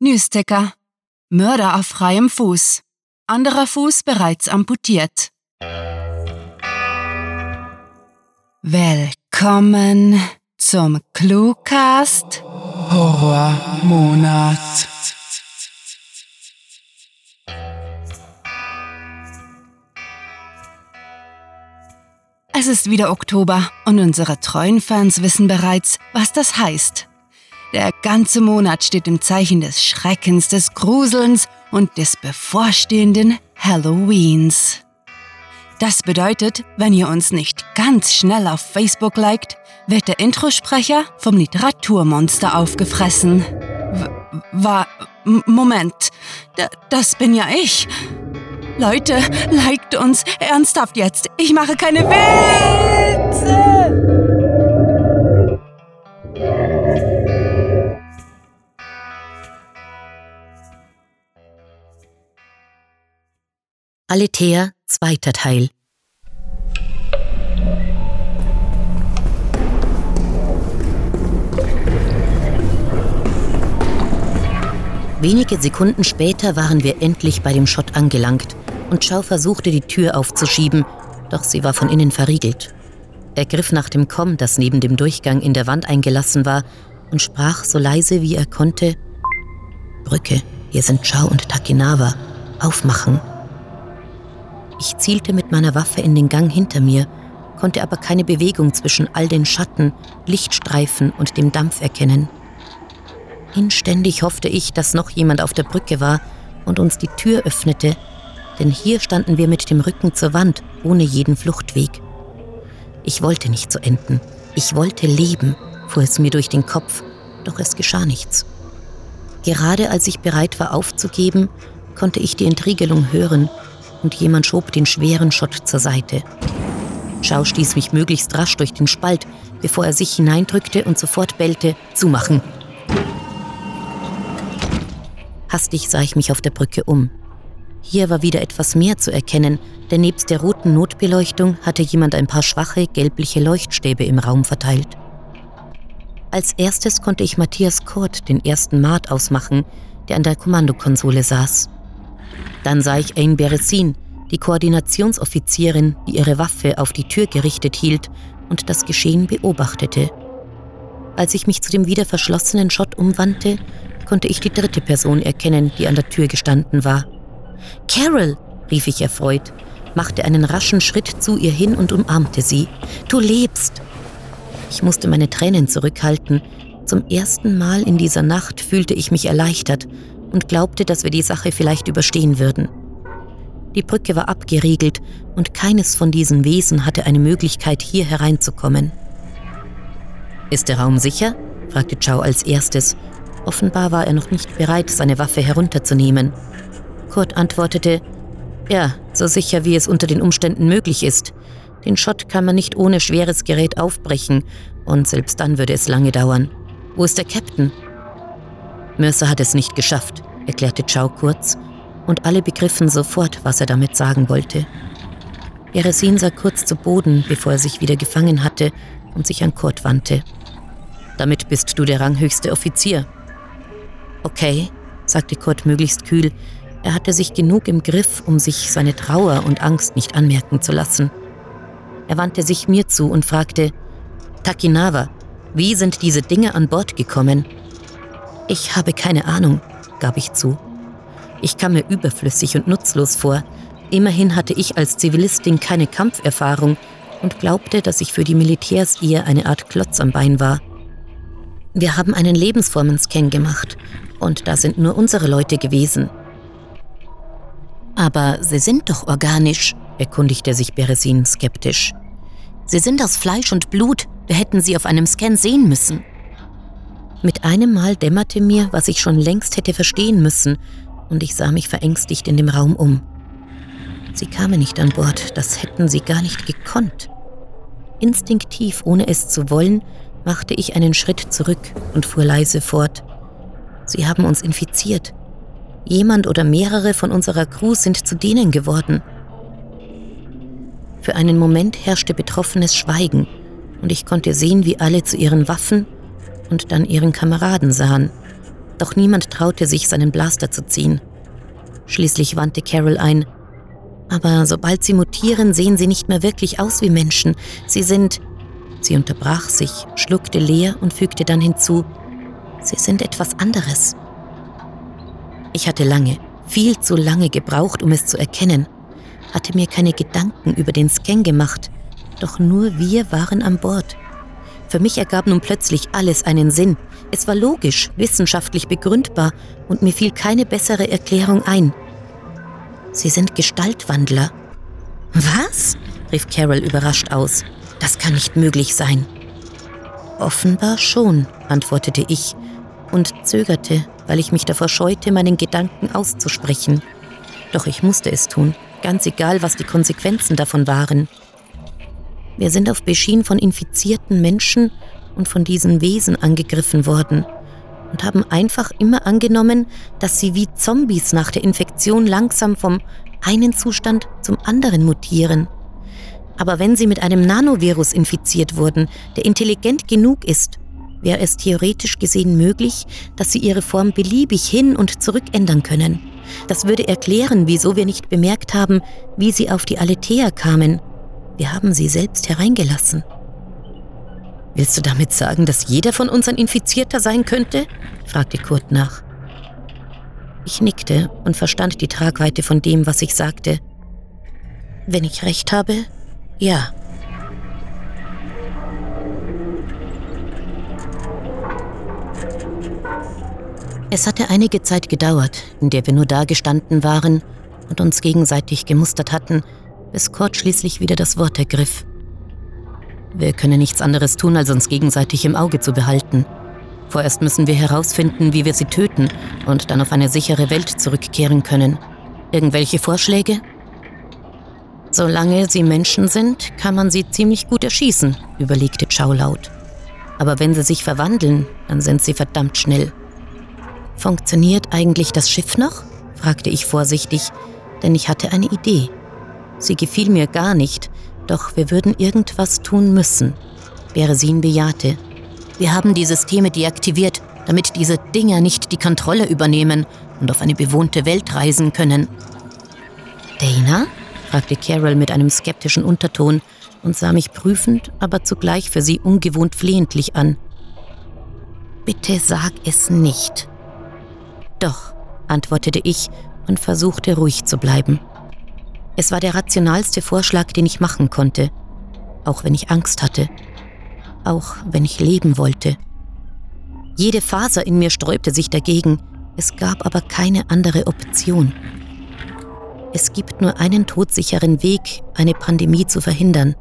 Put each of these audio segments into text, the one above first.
Newsticker. Mörder auf freiem Fuß. Anderer Fuß bereits amputiert. Willkommen zum Cluecast Horrormonat. Es ist wieder Oktober und unsere treuen Fans wissen bereits, was das heißt. Der ganze Monat steht im Zeichen des Schreckens, des Gruselns und des bevorstehenden Halloweens. Das bedeutet, wenn ihr uns nicht ganz schnell auf Facebook liked, wird der Introsprecher vom Literaturmonster aufgefressen. W war. Moment. D das bin ja ich. Leute, liked uns ernsthaft jetzt. Ich mache keine Witze. Aletheia, zweiter Teil. Wenige Sekunden später waren wir endlich bei dem Schott angelangt und Schau versuchte die Tür aufzuschieben, doch sie war von innen verriegelt. Er griff nach dem Komm, das neben dem Durchgang in der Wand eingelassen war, und sprach so leise wie er konnte: Brücke, hier sind Schau und Takinawa. Aufmachen. Ich zielte mit meiner Waffe in den Gang hinter mir, konnte aber keine Bewegung zwischen all den Schatten, Lichtstreifen und dem Dampf erkennen. Inständig hoffte ich, dass noch jemand auf der Brücke war und uns die Tür öffnete, denn hier standen wir mit dem Rücken zur Wand, ohne jeden Fluchtweg. Ich wollte nicht so enden. Ich wollte leben, fuhr es mir durch den Kopf, doch es geschah nichts. Gerade als ich bereit war aufzugeben, konnte ich die Entriegelung hören und jemand schob den schweren Schott zur Seite. Schau stieß mich möglichst rasch durch den Spalt, bevor er sich hineindrückte und sofort bellte, zumachen. Hastig sah ich mich auf der Brücke um. Hier war wieder etwas mehr zu erkennen, denn nebst der roten Notbeleuchtung hatte jemand ein paar schwache, gelbliche Leuchtstäbe im Raum verteilt. Als erstes konnte ich Matthias Kurt, den ersten Maat, ausmachen, der an der Kommandokonsole saß. Dann sah ich Ain Beresin, die Koordinationsoffizierin, die ihre Waffe auf die Tür gerichtet hielt und das Geschehen beobachtete. Als ich mich zu dem wieder verschlossenen Schott umwandte, konnte ich die dritte Person erkennen, die an der Tür gestanden war. Carol, rief ich erfreut, machte einen raschen Schritt zu ihr hin und umarmte sie. Du lebst! Ich musste meine Tränen zurückhalten. Zum ersten Mal in dieser Nacht fühlte ich mich erleichtert und glaubte, dass wir die Sache vielleicht überstehen würden. Die Brücke war abgeriegelt und keines von diesen Wesen hatte eine Möglichkeit, hier hereinzukommen. Ist der Raum sicher? fragte Chow als erstes. Offenbar war er noch nicht bereit, seine Waffe herunterzunehmen. Kurt antwortete, ja, so sicher wie es unter den Umständen möglich ist. Den Schott kann man nicht ohne schweres Gerät aufbrechen, und selbst dann würde es lange dauern. Wo ist der Captain? Mercer hat es nicht geschafft, erklärte Chow kurz, und alle begriffen sofort, was er damit sagen wollte. Beresin sah kurz zu Boden, bevor er sich wieder gefangen hatte und sich an Kurt wandte. Damit bist du der ranghöchste Offizier. Okay, sagte Kurt möglichst kühl, er hatte sich genug im Griff, um sich seine Trauer und Angst nicht anmerken zu lassen. Er wandte sich mir zu und fragte, Takinawa, wie sind diese Dinge an Bord gekommen? Ich habe keine Ahnung, gab ich zu. Ich kam mir überflüssig und nutzlos vor. Immerhin hatte ich als Zivilistin keine Kampferfahrung und glaubte, dass ich für die Militärs eher eine Art Klotz am Bein war. Wir haben einen Lebensformenscan gemacht und da sind nur unsere Leute gewesen, aber sie sind doch organisch, erkundigte sich Beresin skeptisch. Sie sind aus Fleisch und Blut, wir hätten sie auf einem Scan sehen müssen. Mit einem Mal dämmerte mir, was ich schon längst hätte verstehen müssen, und ich sah mich verängstigt in dem Raum um. Sie kamen nicht an Bord, das hätten sie gar nicht gekonnt. Instinktiv, ohne es zu wollen, machte ich einen Schritt zurück und fuhr leise fort. Sie haben uns infiziert. Jemand oder mehrere von unserer Crew sind zu denen geworden. Für einen Moment herrschte betroffenes Schweigen und ich konnte sehen, wie alle zu ihren Waffen und dann ihren Kameraden sahen. Doch niemand traute sich, seinen Blaster zu ziehen. Schließlich wandte Carol ein. Aber sobald sie mutieren, sehen sie nicht mehr wirklich aus wie Menschen. Sie sind. Sie unterbrach sich, schluckte leer und fügte dann hinzu. Sie sind etwas anderes. Ich hatte lange, viel zu lange gebraucht, um es zu erkennen, hatte mir keine Gedanken über den Scan gemacht, doch nur wir waren an Bord. Für mich ergab nun plötzlich alles einen Sinn. Es war logisch, wissenschaftlich begründbar und mir fiel keine bessere Erklärung ein. Sie sind Gestaltwandler. Was? rief Carol überrascht aus. Das kann nicht möglich sein. Offenbar schon, antwortete ich und zögerte, weil ich mich davor scheute, meinen Gedanken auszusprechen. Doch ich musste es tun, ganz egal, was die Konsequenzen davon waren. Wir sind auf Beschien von infizierten Menschen und von diesen Wesen angegriffen worden und haben einfach immer angenommen, dass sie wie Zombies nach der Infektion langsam vom einen Zustand zum anderen mutieren. Aber wenn sie mit einem Nanovirus infiziert wurden, der intelligent genug ist, wäre es theoretisch gesehen möglich, dass sie ihre Form beliebig hin und zurück ändern können. Das würde erklären, wieso wir nicht bemerkt haben, wie sie auf die Aletheia kamen. Wir haben sie selbst hereingelassen. Willst du damit sagen, dass jeder von uns ein Infizierter sein könnte? fragte Kurt nach. Ich nickte und verstand die Tragweite von dem, was ich sagte. Wenn ich recht habe, ja. Es hatte einige Zeit gedauert, in der wir nur dagestanden waren und uns gegenseitig gemustert hatten, bis Kurt schließlich wieder das Wort ergriff. Wir können nichts anderes tun, als uns gegenseitig im Auge zu behalten. Vorerst müssen wir herausfinden, wie wir sie töten und dann auf eine sichere Welt zurückkehren können. Irgendwelche Vorschläge? Solange sie Menschen sind, kann man sie ziemlich gut erschießen, überlegte Chow laut. Aber wenn sie sich verwandeln, dann sind sie verdammt schnell. Funktioniert eigentlich das Schiff noch? fragte ich vorsichtig, denn ich hatte eine Idee. Sie gefiel mir gar nicht, doch wir würden irgendwas tun müssen. Beresin bejahte. Wir haben die Systeme deaktiviert, damit diese Dinger nicht die Kontrolle übernehmen und auf eine bewohnte Welt reisen können. Dana? fragte Carol mit einem skeptischen Unterton und sah mich prüfend, aber zugleich für sie ungewohnt flehentlich an. Bitte sag es nicht, doch, antwortete ich und versuchte ruhig zu bleiben. Es war der rationalste Vorschlag, den ich machen konnte, auch wenn ich Angst hatte, auch wenn ich leben wollte. Jede Faser in mir sträubte sich dagegen, es gab aber keine andere Option. Es gibt nur einen todsicheren Weg, eine Pandemie zu verhindern.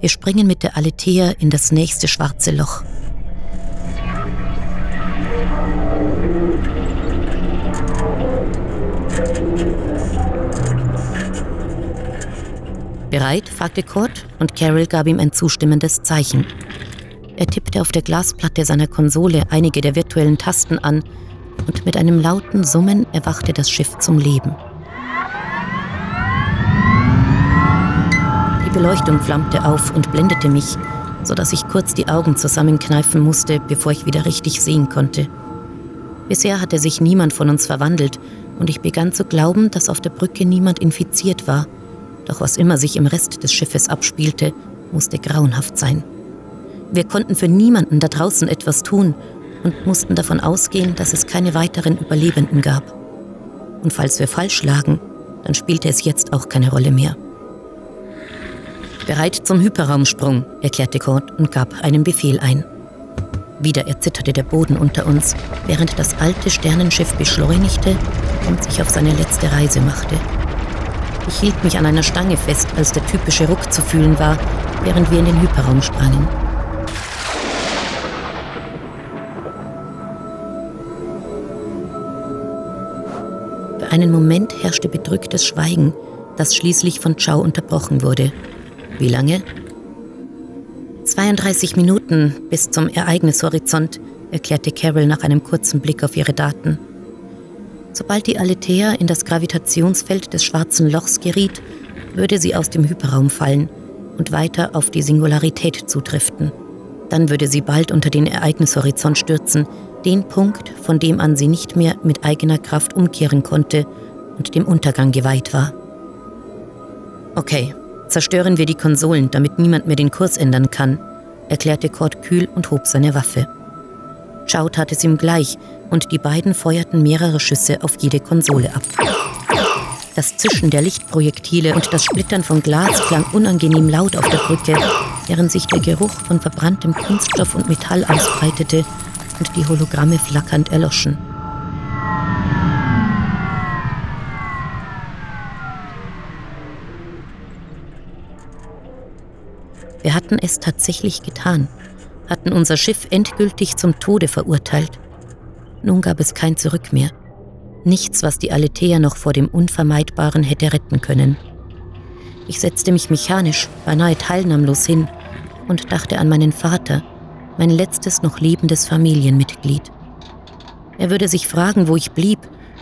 Wir springen mit der Aletheia in das nächste schwarze Loch. Bereit? fragte Kurt und Carol gab ihm ein zustimmendes Zeichen. Er tippte auf der Glasplatte seiner Konsole einige der virtuellen Tasten an und mit einem lauten Summen erwachte das Schiff zum Leben. Die Beleuchtung flammte auf und blendete mich, sodass ich kurz die Augen zusammenkneifen musste, bevor ich wieder richtig sehen konnte. Bisher hatte sich niemand von uns verwandelt und ich begann zu glauben, dass auf der Brücke niemand infiziert war doch was immer sich im Rest des Schiffes abspielte, musste grauenhaft sein. Wir konnten für niemanden da draußen etwas tun und mussten davon ausgehen, dass es keine weiteren Überlebenden gab. Und falls wir falsch lagen, dann spielte es jetzt auch keine Rolle mehr. Bereit zum Hyperraumsprung, erklärte Kurt und gab einen Befehl ein. Wieder erzitterte der Boden unter uns, während das alte Sternenschiff beschleunigte und sich auf seine letzte Reise machte. Ich hielt mich an einer Stange fest, als der typische Ruck zu fühlen war, während wir in den Hyperraum sprangen. Für einen Moment herrschte bedrücktes Schweigen, das schließlich von Chow unterbrochen wurde. Wie lange? 32 Minuten bis zum Ereignishorizont, erklärte Carol nach einem kurzen Blick auf ihre Daten. Sobald die Aletheia in das Gravitationsfeld des schwarzen Lochs geriet, würde sie aus dem Hyperraum fallen und weiter auf die Singularität zudriften. Dann würde sie bald unter den Ereignishorizont stürzen, Den Punkt, von dem an sie nicht mehr mit eigener Kraft umkehren konnte und dem Untergang geweiht war. Okay, zerstören wir die Konsolen, damit niemand mehr den Kurs ändern kann, erklärte Cord kühl und hob seine Waffe. Chow tat es ihm gleich und die beiden feuerten mehrere Schüsse auf jede Konsole ab. Das Zischen der Lichtprojektile und das Splittern von Glas klang unangenehm laut auf der Brücke, während sich der Geruch von verbranntem Kunststoff und Metall ausbreitete und die Hologramme flackernd erloschen. Wir hatten es tatsächlich getan, hatten unser Schiff endgültig zum Tode verurteilt. Nun gab es kein Zurück mehr. Nichts, was die Aletheia noch vor dem Unvermeidbaren hätte retten können. Ich setzte mich mechanisch, beinahe teilnahmlos hin und dachte an meinen Vater, mein letztes noch lebendes Familienmitglied. Er würde sich fragen, wo ich blieb,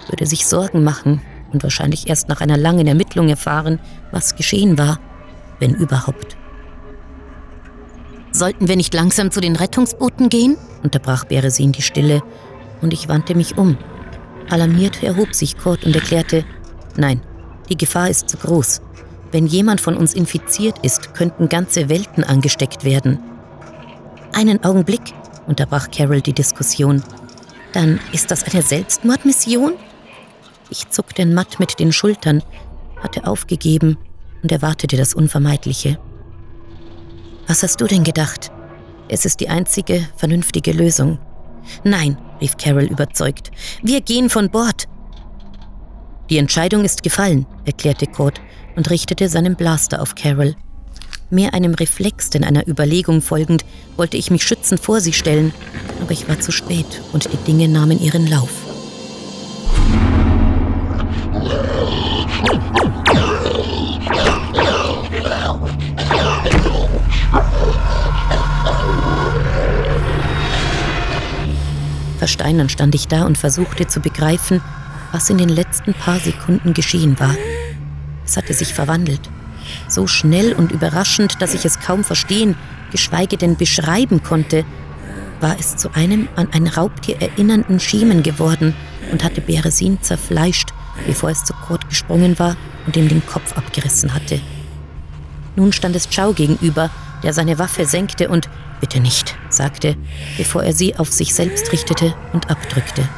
würde sich Sorgen machen und wahrscheinlich erst nach einer langen Ermittlung erfahren, was geschehen war, wenn überhaupt. Sollten wir nicht langsam zu den Rettungsbooten gehen? unterbrach Beresin die Stille, und ich wandte mich um. Alarmiert erhob sich Kurt und erklärte, nein, die Gefahr ist zu groß. Wenn jemand von uns infiziert ist, könnten ganze Welten angesteckt werden. Einen Augenblick, unterbrach Carol die Diskussion. Dann ist das eine Selbstmordmission? Ich zuckte matt mit den Schultern, hatte aufgegeben und erwartete das Unvermeidliche. Was hast du denn gedacht? Es ist die einzige vernünftige Lösung. Nein, rief Carol überzeugt. Wir gehen von Bord. Die Entscheidung ist gefallen, erklärte Kurt und richtete seinen Blaster auf Carol. Mehr einem Reflex denn einer Überlegung folgend, wollte ich mich schützend vor sie stellen, aber ich war zu spät und die Dinge nahmen ihren Lauf. Versteinern stand ich da und versuchte zu begreifen, was in den letzten paar Sekunden geschehen war. Es hatte sich verwandelt. So schnell und überraschend, dass ich es kaum verstehen, geschweige denn beschreiben konnte, war es zu einem an ein Raubtier erinnernden Schemen geworden und hatte Beresin zerfleischt, bevor es zu Kurt gesprungen war und ihm den Kopf abgerissen hatte. Nun stand es Chow gegenüber, der seine Waffe senkte und Bitte nicht, sagte, bevor er sie auf sich selbst richtete und abdrückte.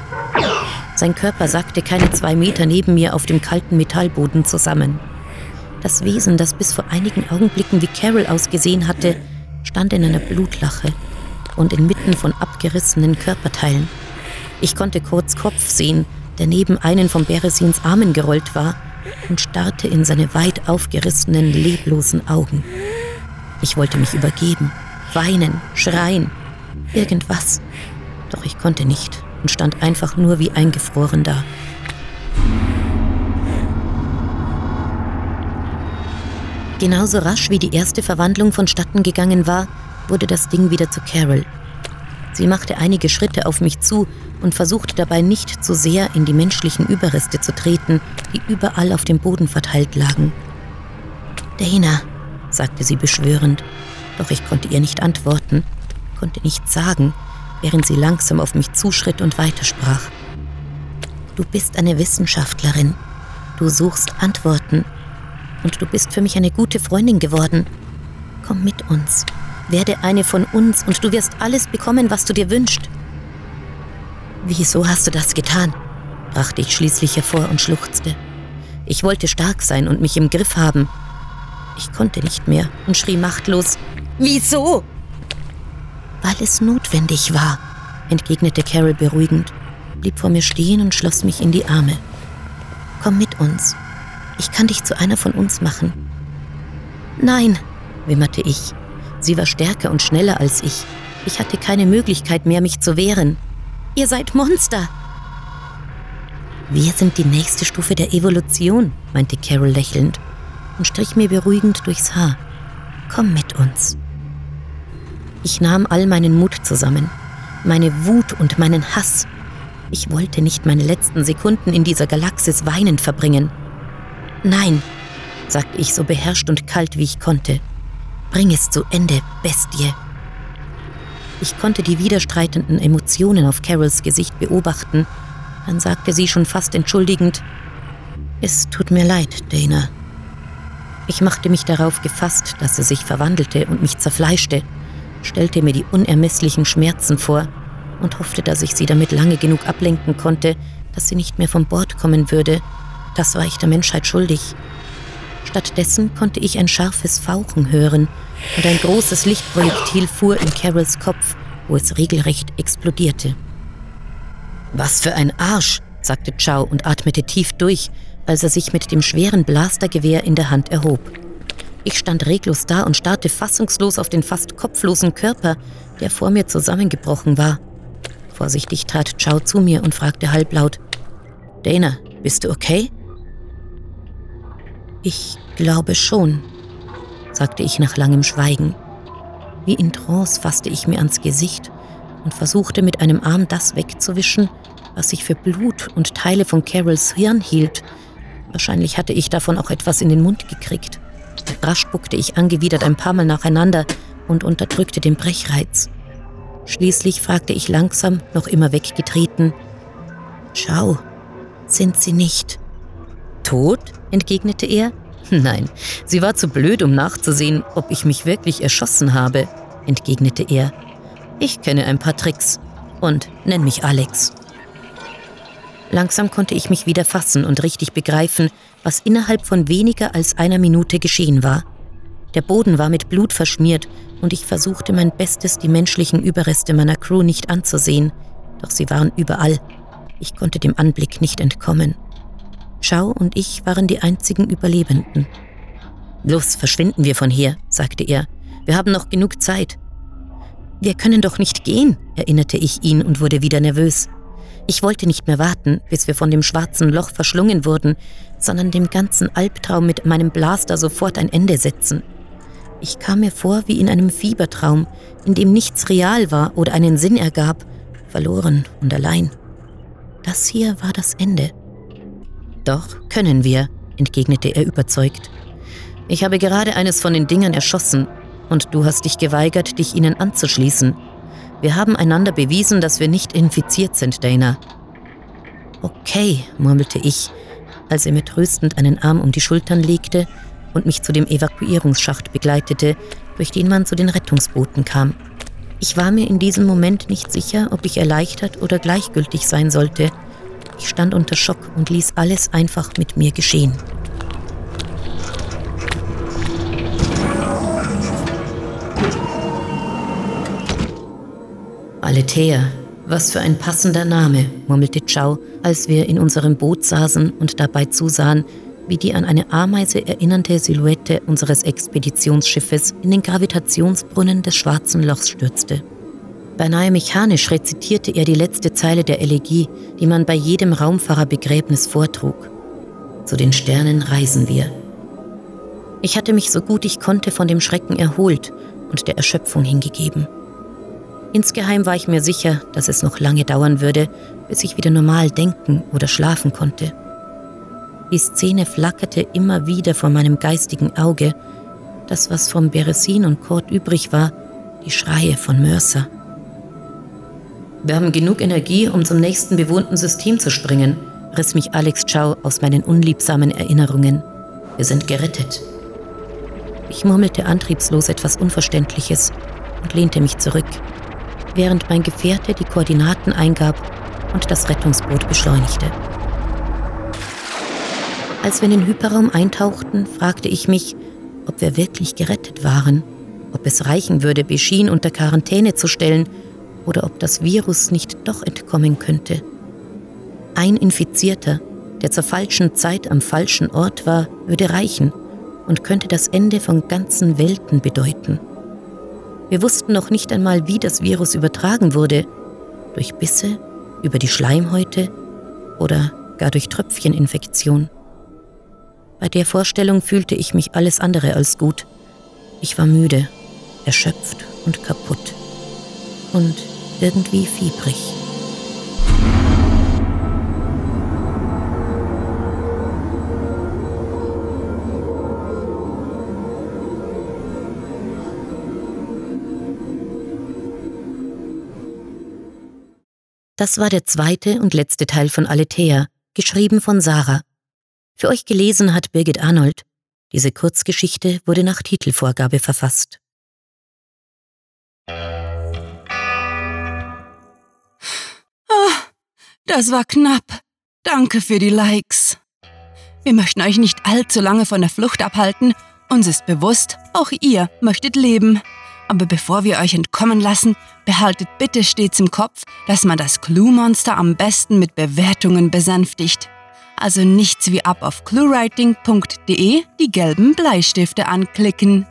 Sein Körper sackte keine zwei Meter neben mir auf dem kalten Metallboden zusammen. Das Wesen, das bis vor einigen Augenblicken wie Carol ausgesehen hatte, stand in einer Blutlache und inmitten von abgerissenen Körperteilen. Ich konnte kurz Kopf sehen, der neben einen von Beresins Armen gerollt war und starrte in seine weit aufgerissenen, leblosen Augen. Ich wollte mich übergeben, weinen, schreien, irgendwas. Doch ich konnte nicht und stand einfach nur wie eingefroren da. Genauso rasch wie die erste Verwandlung vonstatten gegangen war, wurde das Ding wieder zu Carol. Sie machte einige Schritte auf mich zu und versuchte dabei nicht zu sehr in die menschlichen Überreste zu treten, die überall auf dem Boden verteilt lagen. Dana, sagte sie beschwörend, doch ich konnte ihr nicht antworten, konnte nichts sagen, während sie langsam auf mich zuschritt und weitersprach. Du bist eine Wissenschaftlerin. Du suchst Antworten. Und du bist für mich eine gute Freundin geworden. Komm mit uns. Werde eine von uns und du wirst alles bekommen, was du dir wünschst. Wieso hast du das getan? brachte ich schließlich hervor und schluchzte. Ich wollte stark sein und mich im Griff haben. Ich konnte nicht mehr und schrie machtlos, Wieso? Weil es notwendig war, entgegnete Carol beruhigend, blieb vor mir stehen und schloss mich in die Arme. Komm mit uns. Ich kann dich zu einer von uns machen. Nein, wimmerte ich. Sie war stärker und schneller als ich. Ich hatte keine Möglichkeit mehr, mich zu wehren. Ihr seid Monster. Wir sind die nächste Stufe der Evolution, meinte Carol lächelnd und strich mir beruhigend durchs Haar. Komm mit uns. Ich nahm all meinen Mut zusammen, meine Wut und meinen Hass. Ich wollte nicht meine letzten Sekunden in dieser Galaxis weinend verbringen. Nein, sagte ich so beherrscht und kalt wie ich konnte. Bring es zu Ende, Bestie. Ich konnte die widerstreitenden Emotionen auf Carols Gesicht beobachten. Dann sagte sie schon fast entschuldigend, es tut mir leid, Dana. Ich machte mich darauf gefasst, dass er sich verwandelte und mich zerfleischte, stellte mir die unermesslichen Schmerzen vor und hoffte, dass ich sie damit lange genug ablenken konnte, dass sie nicht mehr von Bord kommen würde. Das war ich der Menschheit schuldig. Stattdessen konnte ich ein scharfes Fauchen hören und ein großes Lichtprojektil fuhr in Carols Kopf, wo es regelrecht explodierte. Was für ein Arsch, sagte Chow und atmete tief durch, als er sich mit dem schweren Blastergewehr in der Hand erhob. Ich stand reglos da und starrte fassungslos auf den fast kopflosen Körper, der vor mir zusammengebrochen war. Vorsichtig trat Chow zu mir und fragte halblaut, Dana, bist du okay? Ich glaube schon, sagte ich nach langem Schweigen. Wie in Trance fasste ich mir ans Gesicht und versuchte mit einem Arm das wegzuwischen, was sich für Blut und Teile von Carols Hirn hielt, Wahrscheinlich hatte ich davon auch etwas in den Mund gekriegt. Rasch spuckte ich angewidert ein paar Mal nacheinander und unterdrückte den Brechreiz. Schließlich fragte ich langsam, noch immer weggetreten, Schau, sind sie nicht tot? entgegnete er. Nein, sie war zu blöd, um nachzusehen, ob ich mich wirklich erschossen habe, entgegnete er. Ich kenne ein paar Tricks und nenn mich Alex. Langsam konnte ich mich wieder fassen und richtig begreifen, was innerhalb von weniger als einer Minute geschehen war. Der Boden war mit Blut verschmiert und ich versuchte mein Bestes, die menschlichen Überreste meiner Crew nicht anzusehen, doch sie waren überall. Ich konnte dem Anblick nicht entkommen. Schau und ich waren die einzigen Überlebenden. Los, verschwinden wir von hier, sagte er. Wir haben noch genug Zeit. Wir können doch nicht gehen, erinnerte ich ihn und wurde wieder nervös. Ich wollte nicht mehr warten, bis wir von dem schwarzen Loch verschlungen wurden, sondern dem ganzen Albtraum mit meinem Blaster sofort ein Ende setzen. Ich kam mir vor wie in einem Fiebertraum, in dem nichts real war oder einen Sinn ergab, verloren und allein. Das hier war das Ende. Doch können wir, entgegnete er überzeugt. Ich habe gerade eines von den Dingern erschossen, und du hast dich geweigert, dich ihnen anzuschließen. Wir haben einander bewiesen, dass wir nicht infiziert sind, Dana. Okay, murmelte ich, als er mir tröstend einen Arm um die Schultern legte und mich zu dem Evakuierungsschacht begleitete, durch den man zu den Rettungsbooten kam. Ich war mir in diesem Moment nicht sicher, ob ich erleichtert oder gleichgültig sein sollte. Ich stand unter Schock und ließ alles einfach mit mir geschehen. Aletheia, was für ein passender Name, murmelte Chow, als wir in unserem Boot saßen und dabei zusahen, wie die an eine Ameise erinnernde Silhouette unseres Expeditionsschiffes in den Gravitationsbrunnen des Schwarzen Lochs stürzte. Beinahe mechanisch rezitierte er die letzte Zeile der Elegie, die man bei jedem Raumfahrerbegräbnis vortrug. Zu den Sternen reisen wir. Ich hatte mich so gut ich konnte von dem Schrecken erholt und der Erschöpfung hingegeben. Insgeheim war ich mir sicher, dass es noch lange dauern würde, bis ich wieder normal denken oder schlafen konnte. Die Szene flackerte immer wieder vor meinem geistigen Auge. Das, was vom Beresin und Kurt übrig war, die Schreie von Mercer. Wir haben genug Energie, um zum nächsten bewohnten System zu springen, riss mich Alex Chow aus meinen unliebsamen Erinnerungen. Wir sind gerettet. Ich murmelte antriebslos etwas Unverständliches und lehnte mich zurück während mein Gefährte die Koordinaten eingab und das Rettungsboot beschleunigte. Als wir in den Hyperraum eintauchten, fragte ich mich, ob wir wirklich gerettet waren, ob es reichen würde, Beschien unter Quarantäne zu stellen oder ob das Virus nicht doch entkommen könnte. Ein Infizierter, der zur falschen Zeit am falschen Ort war, würde reichen und könnte das Ende von ganzen Welten bedeuten. Wir wussten noch nicht einmal, wie das Virus übertragen wurde. Durch Bisse, über die Schleimhäute oder gar durch Tröpfcheninfektion. Bei der Vorstellung fühlte ich mich alles andere als gut. Ich war müde, erschöpft und kaputt. Und irgendwie fiebrig. Das war der zweite und letzte Teil von Aletheia, geschrieben von Sarah. Für euch gelesen hat Birgit Arnold. Diese Kurzgeschichte wurde nach Titelvorgabe verfasst. Oh, das war knapp. Danke für die Likes. Wir möchten euch nicht allzu lange von der Flucht abhalten. Uns ist bewusst, auch ihr möchtet leben. Aber bevor wir euch entkommen lassen, behaltet bitte stets im Kopf, dass man das Clue-Monster am besten mit Bewertungen besänftigt. Also nichts wie ab auf cluewriting.de die gelben Bleistifte anklicken.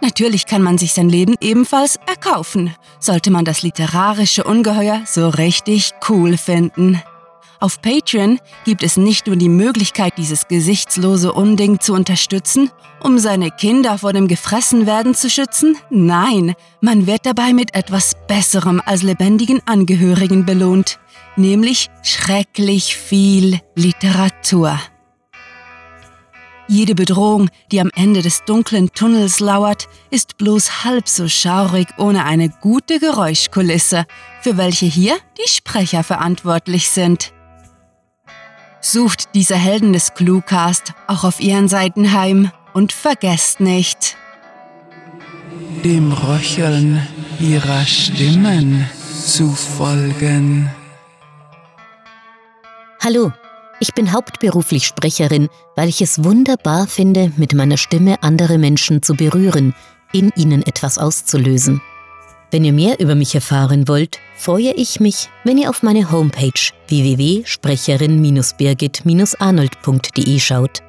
Natürlich kann man sich sein Leben ebenfalls erkaufen, sollte man das literarische Ungeheuer so richtig cool finden. Auf Patreon gibt es nicht nur die Möglichkeit, dieses gesichtslose Unding zu unterstützen, um seine Kinder vor dem Gefressenwerden zu schützen, nein, man wird dabei mit etwas Besserem als lebendigen Angehörigen belohnt, nämlich schrecklich viel Literatur. Jede Bedrohung, die am Ende des dunklen Tunnels lauert, ist bloß halb so schaurig ohne eine gute Geräuschkulisse, für welche hier die Sprecher verantwortlich sind. Sucht diese Helden des Cluecast auch auf ihren Seiten heim und vergesst nicht, dem Röcheln ihrer Stimmen zu folgen. Hallo, ich bin hauptberuflich Sprecherin, weil ich es wunderbar finde, mit meiner Stimme andere Menschen zu berühren, in ihnen etwas auszulösen. Wenn ihr mehr über mich erfahren wollt, freue ich mich, wenn ihr auf meine Homepage www.sprecherin-birgit-arnold.de schaut.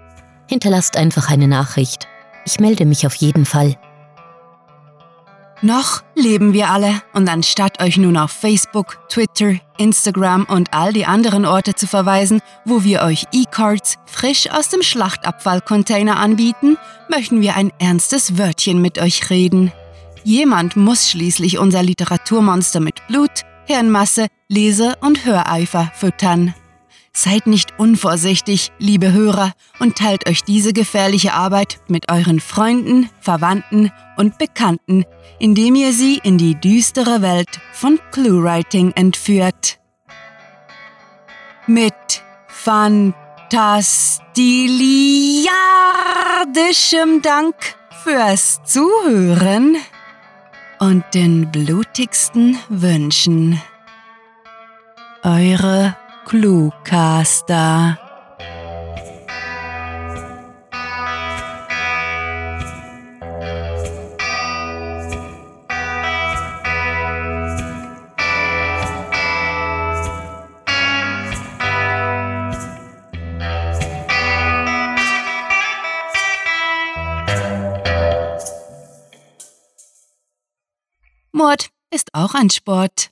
Hinterlasst einfach eine Nachricht. Ich melde mich auf jeden Fall. Noch leben wir alle und anstatt euch nun auf Facebook, Twitter, Instagram und all die anderen Orte zu verweisen, wo wir euch E-Cards frisch aus dem Schlachtabfallcontainer anbieten, möchten wir ein ernstes Wörtchen mit euch reden. Jemand muss schließlich unser Literaturmonster mit Blut, Hirnmasse, Lese- und Höreifer füttern. Seid nicht unvorsichtig, liebe Hörer, und teilt euch diese gefährliche Arbeit mit euren Freunden, Verwandten und Bekannten, indem ihr sie in die düstere Welt von Cluewriting entführt. Mit fantastiliardischem Dank fürs Zuhören und den blutigsten Wünschen. Eure Cluecaster. Ist auch ein Sport.